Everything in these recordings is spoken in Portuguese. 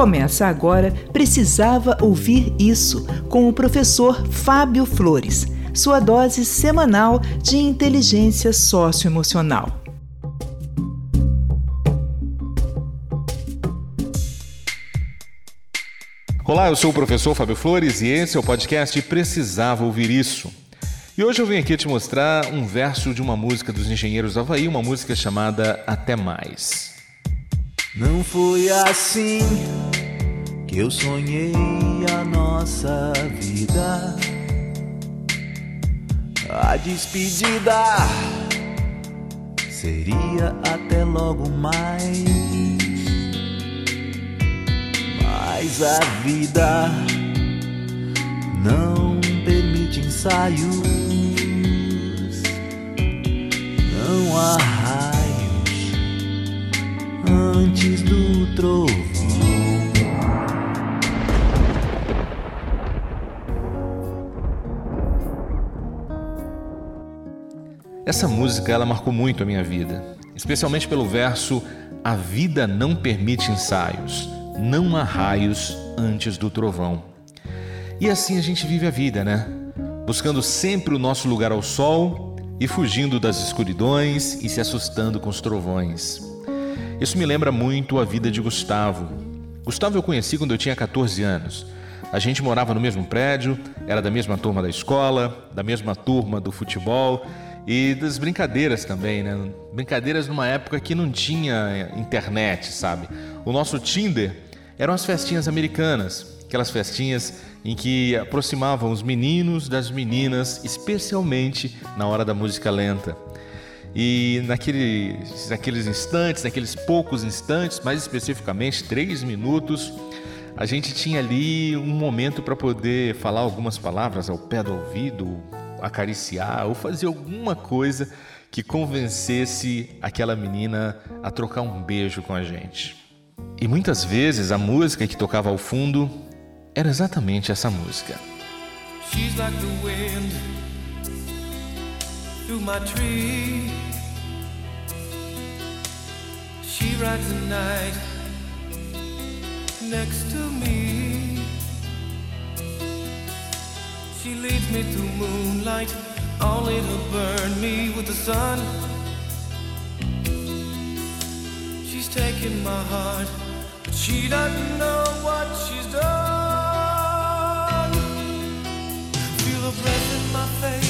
Começa agora Precisava Ouvir Isso, com o professor Fábio Flores, sua dose semanal de inteligência socioemocional. Olá, eu sou o professor Fábio Flores e esse é o podcast Precisava Ouvir Isso. E hoje eu venho aqui te mostrar um verso de uma música dos Engenheiros Havaí, uma música chamada Até Mais. Não foi assim que eu sonhei a nossa vida. A despedida seria até logo mais mas a vida não permite ensaios. Não há antes do trovão. Essa música ela marcou muito a minha vida, especialmente pelo verso A vida não permite ensaios não há raios antes do trovão. E assim a gente vive a vida, né? Buscando sempre o nosso lugar ao sol e fugindo das escuridões e se assustando com os trovões. Isso me lembra muito a vida de Gustavo. Gustavo eu conheci quando eu tinha 14 anos. A gente morava no mesmo prédio, era da mesma turma da escola, da mesma turma do futebol e das brincadeiras também, né? Brincadeiras numa época que não tinha internet, sabe? O nosso Tinder eram as festinhas americanas, aquelas festinhas em que aproximavam os meninos das meninas, especialmente na hora da música lenta. E naqueles, naqueles instantes, naqueles poucos instantes, mais especificamente três minutos, a gente tinha ali um momento para poder falar algumas palavras ao pé do ouvido, acariciar ou fazer alguma coisa que convencesse aquela menina a trocar um beijo com a gente. E muitas vezes a música que tocava ao fundo era exatamente essa música. She's like the wind through my tree. She rides the night next to me. She leads me through moonlight, only to burn me with the sun. She's taking my heart. But she doesn't know what she's done. Feel her breath in my face,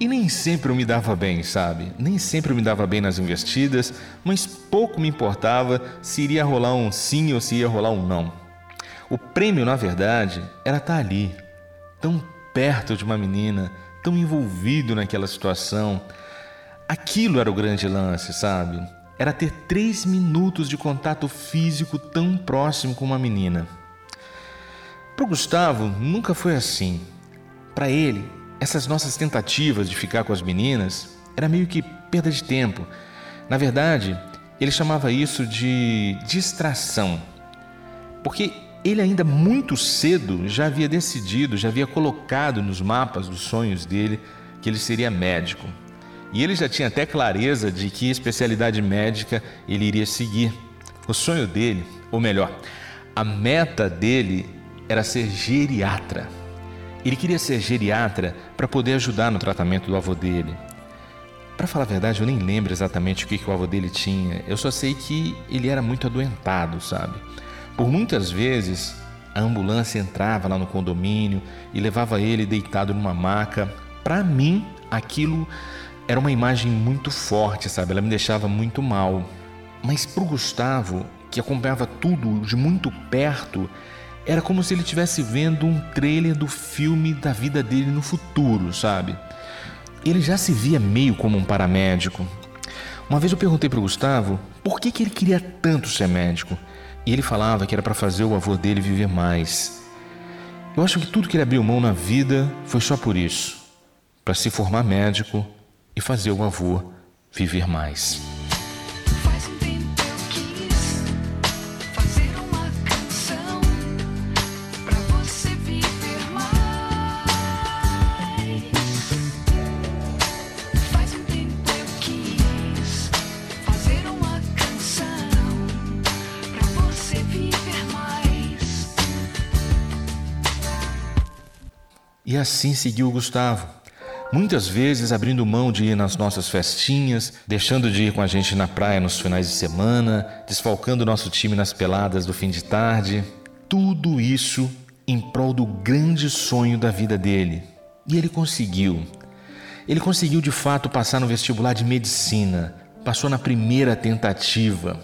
E nem sempre eu me dava bem, sabe? Nem sempre eu me dava bem nas investidas, mas pouco me importava se iria rolar um sim ou se ia rolar um não. O prêmio, na verdade, era estar ali, tão perto de uma menina, tão envolvido naquela situação. Aquilo era o grande lance, sabe? Era ter três minutos de contato físico tão próximo com uma menina. Para o Gustavo, nunca foi assim. Para ele, essas nossas tentativas de ficar com as meninas era meio que perda de tempo. Na verdade, ele chamava isso de distração. Porque ele ainda muito cedo já havia decidido, já havia colocado nos mapas dos sonhos dele que ele seria médico. E ele já tinha até clareza de que especialidade médica ele iria seguir. O sonho dele, ou melhor, a meta dele era ser geriatra. Ele queria ser geriatra para poder ajudar no tratamento do avô dele. Para falar a verdade, eu nem lembro exatamente o que, que o avô dele tinha. Eu só sei que ele era muito adoentado, sabe? Por muitas vezes, a ambulância entrava lá no condomínio e levava ele deitado numa maca. Para mim, aquilo era uma imagem muito forte, sabe? Ela me deixava muito mal. Mas para o Gustavo, que acompanhava tudo de muito perto, era como se ele estivesse vendo um trailer do filme da vida dele no futuro, sabe? Ele já se via meio como um paramédico. Uma vez eu perguntei para o Gustavo por que, que ele queria tanto ser médico. E ele falava que era para fazer o avô dele viver mais. Eu acho que tudo que ele abriu mão na vida foi só por isso para se formar médico e fazer o avô viver mais. E assim seguiu Gustavo. Muitas vezes abrindo mão de ir nas nossas festinhas, deixando de ir com a gente na praia nos finais de semana, desfalcando nosso time nas peladas do fim de tarde. Tudo isso em prol do grande sonho da vida dele. E ele conseguiu. Ele conseguiu de fato passar no vestibular de medicina, passou na primeira tentativa.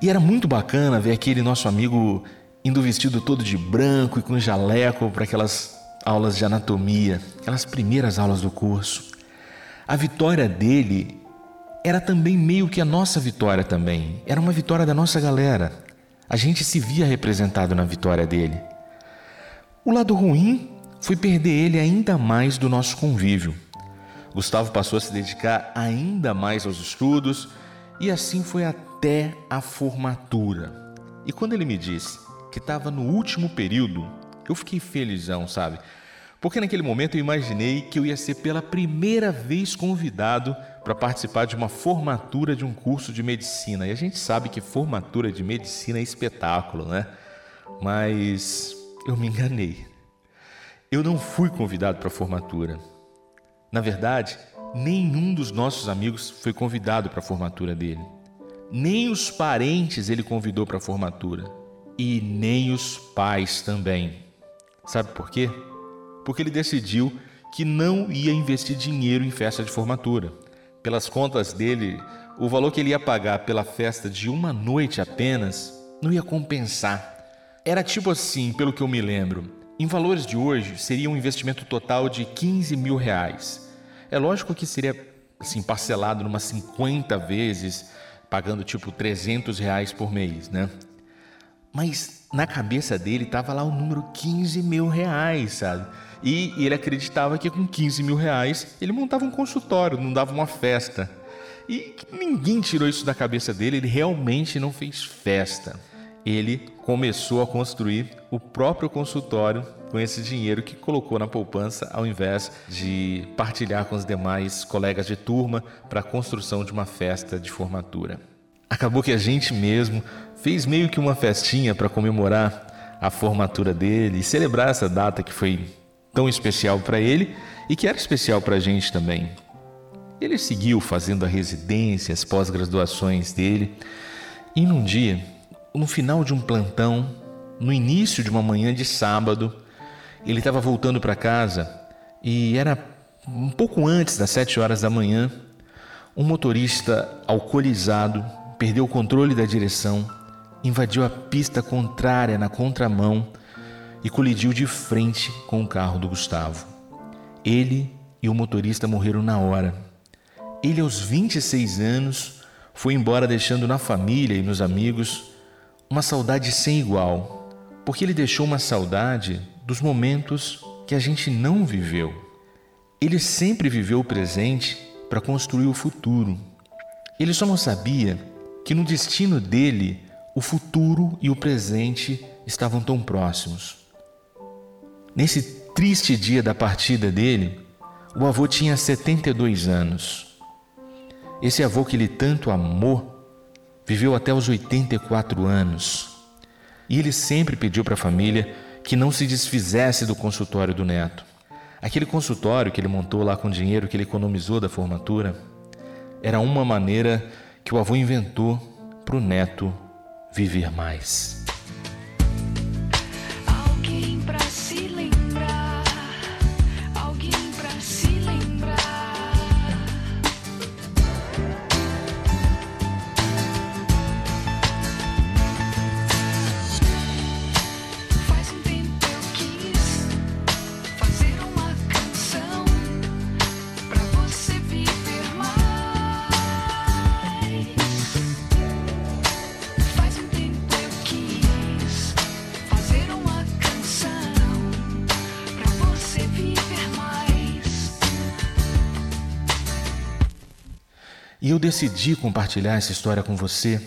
E era muito bacana ver aquele nosso amigo indo vestido todo de branco e com jaleco para aquelas aulas de anatomia, aquelas primeiras aulas do curso. A vitória dele era também meio que a nossa vitória também. Era uma vitória da nossa galera. A gente se via representado na vitória dele. O lado ruim foi perder ele ainda mais do nosso convívio. Gustavo passou a se dedicar ainda mais aos estudos e assim foi até a formatura. E quando ele me disse que estava no último período, eu fiquei felizão, sabe? Porque naquele momento eu imaginei que eu ia ser pela primeira vez convidado para participar de uma formatura de um curso de medicina. E a gente sabe que formatura de medicina é espetáculo, né? Mas eu me enganei. Eu não fui convidado para a formatura. Na verdade, nenhum dos nossos amigos foi convidado para a formatura dele. Nem os parentes ele convidou para a formatura. E nem os pais também. Sabe por quê? Porque ele decidiu que não ia investir dinheiro em festa de formatura. Pelas contas dele, o valor que ele ia pagar pela festa de uma noite apenas não ia compensar. Era tipo assim, pelo que eu me lembro. Em valores de hoje, seria um investimento total de 15 mil reais. É lógico que seria assim, parcelado numa 50 vezes, pagando tipo 300 reais por mês, né? Mas na cabeça dele estava lá o número 15 mil reais, sabe? E, ele acreditava que com 15 mil reais ele montava um consultório, não dava uma festa. E ninguém tirou isso da cabeça dele, ele realmente não fez festa. Ele começou a construir o próprio consultório com esse dinheiro que colocou na poupança, ao invés de partilhar com os demais colegas de turma para a construção de uma festa de formatura. Acabou que a gente mesmo fez meio que uma festinha para comemorar a formatura dele e celebrar essa data que foi tão especial para ele e que era especial para a gente também. Ele seguiu fazendo a residência, as pós-graduações dele, e num dia, no final de um plantão, no início de uma manhã de sábado, ele estava voltando para casa e era um pouco antes das sete horas da manhã. Um motorista alcoolizado perdeu o controle da direção, invadiu a pista contrária na contramão e colidiu de frente com o carro do Gustavo. Ele e o motorista morreram na hora. Ele, aos 26 anos, foi embora deixando na família e nos amigos uma saudade sem igual, porque ele deixou uma saudade dos momentos que a gente não viveu. Ele sempre viveu o presente para construir o futuro. Ele só não sabia que no destino dele o futuro e o presente estavam tão próximos. Nesse triste dia da partida dele, o avô tinha 72 anos. Esse avô que ele tanto amou viveu até os 84 anos. E ele sempre pediu para a família que não se desfizesse do consultório do neto. Aquele consultório que ele montou lá com o dinheiro que ele economizou da formatura era uma maneira que o avô inventou para o neto viver mais. Eu decidi compartilhar essa história com você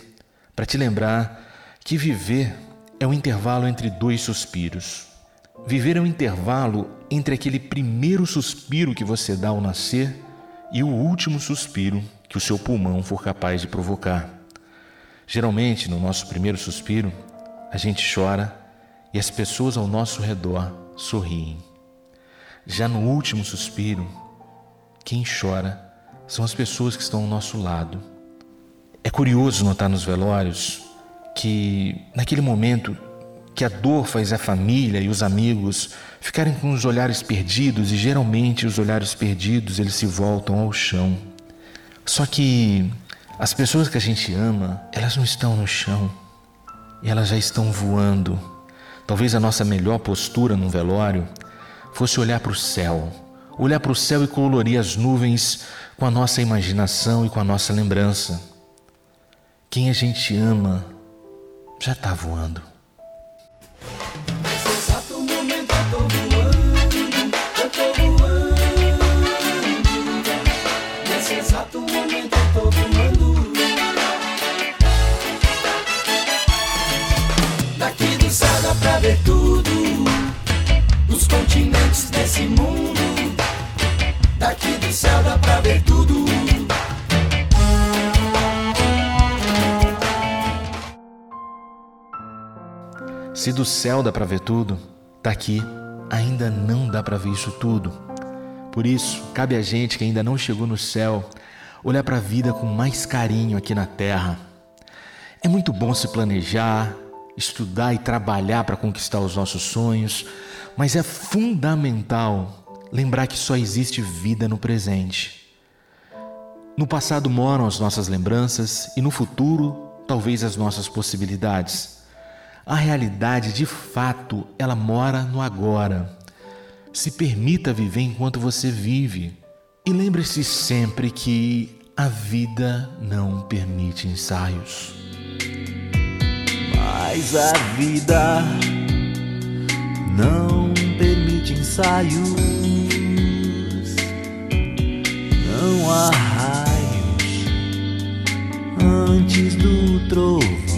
para te lembrar que viver é o intervalo entre dois suspiros. Viver é o intervalo entre aquele primeiro suspiro que você dá ao nascer e o último suspiro que o seu pulmão for capaz de provocar. Geralmente, no nosso primeiro suspiro, a gente chora e as pessoas ao nosso redor sorriem. Já no último suspiro, quem chora são as pessoas que estão ao nosso lado. É curioso notar nos velórios que, naquele momento, que a dor faz a família e os amigos ficarem com os olhares perdidos e geralmente os olhares perdidos eles se voltam ao chão. Só que as pessoas que a gente ama, elas não estão no chão elas já estão voando. Talvez a nossa melhor postura num velório fosse olhar para o céu, olhar para o céu e colorir as nuvens com a nossa imaginação e com a nossa lembrança. Quem a gente ama já está voando. Se do céu dá pra ver tudo, daqui ainda não dá pra ver isso tudo. Por isso, cabe a gente que ainda não chegou no céu olhar para a vida com mais carinho aqui na terra. É muito bom se planejar, estudar e trabalhar para conquistar os nossos sonhos, mas é fundamental lembrar que só existe vida no presente. No passado moram as nossas lembranças e no futuro, talvez as nossas possibilidades. A realidade, de fato, ela mora no agora. Se permita viver enquanto você vive. E lembre-se sempre que a vida não permite ensaios mas a vida não permite ensaios. Não há raios antes do trovão.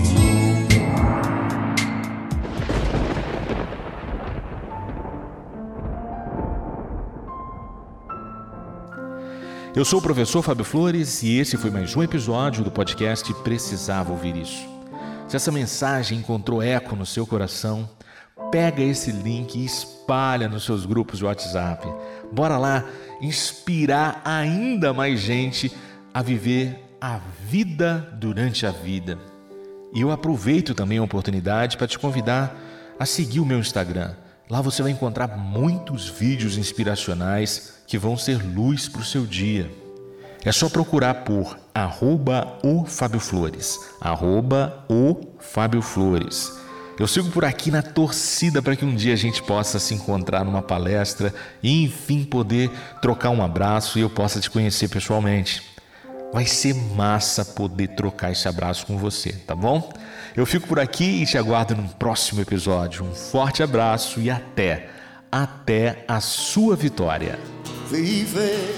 Eu sou o professor Fábio Flores e esse foi mais um episódio do podcast Precisava Ouvir Isso. Se essa mensagem encontrou eco no seu coração, pega esse link e espalha nos seus grupos de WhatsApp. Bora lá inspirar ainda mais gente a viver a vida durante a vida. E eu aproveito também a oportunidade para te convidar a seguir o meu Instagram. Lá você vai encontrar muitos vídeos inspiracionais que vão ser luz para o seu dia. É só procurar por arroba o Fábio Flores. Arroba o Fábio Flores. Eu sigo por aqui na torcida para que um dia a gente possa se encontrar numa palestra e enfim poder trocar um abraço e eu possa te conhecer pessoalmente. Vai ser massa poder trocar esse abraço com você, tá bom? Eu fico por aqui e te aguardo no próximo episódio. Um forte abraço e até, até a sua vitória. Viver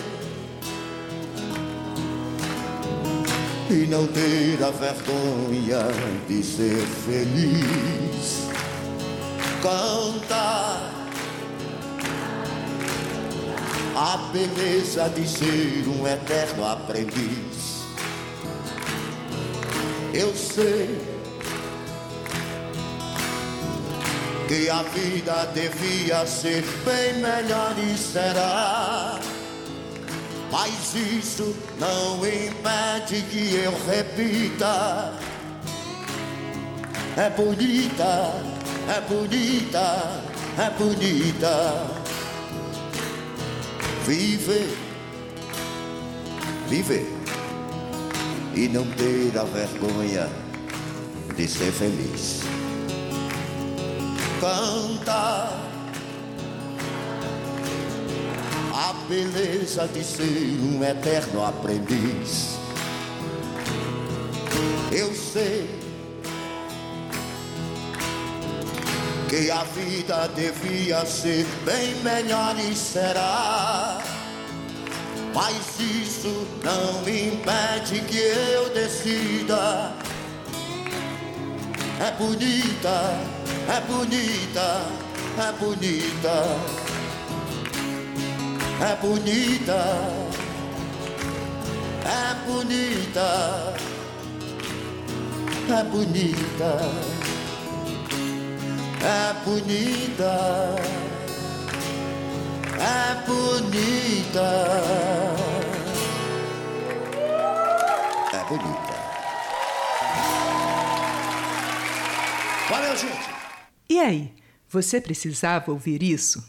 e não ter a vergonha de ser feliz. Cantar a beleza de ser um eterno aprendiz. Eu sei que a vida devia ser bem melhor e será. Mas isso não impede que eu repita. É bonita, é bonita, é bonita. Viver, viver e não ter a vergonha de ser feliz. Cantar a beleza de ser um eterno aprendiz. Eu sei que a vida devia ser bem melhor e será. Mas isso não impede que eu decida. É bonita, é bonita, é bonita. É bonita, é bonita, é bonita, é bonita, é bonita, é bonita. Valeu, gente! E aí, você precisava ouvir isso?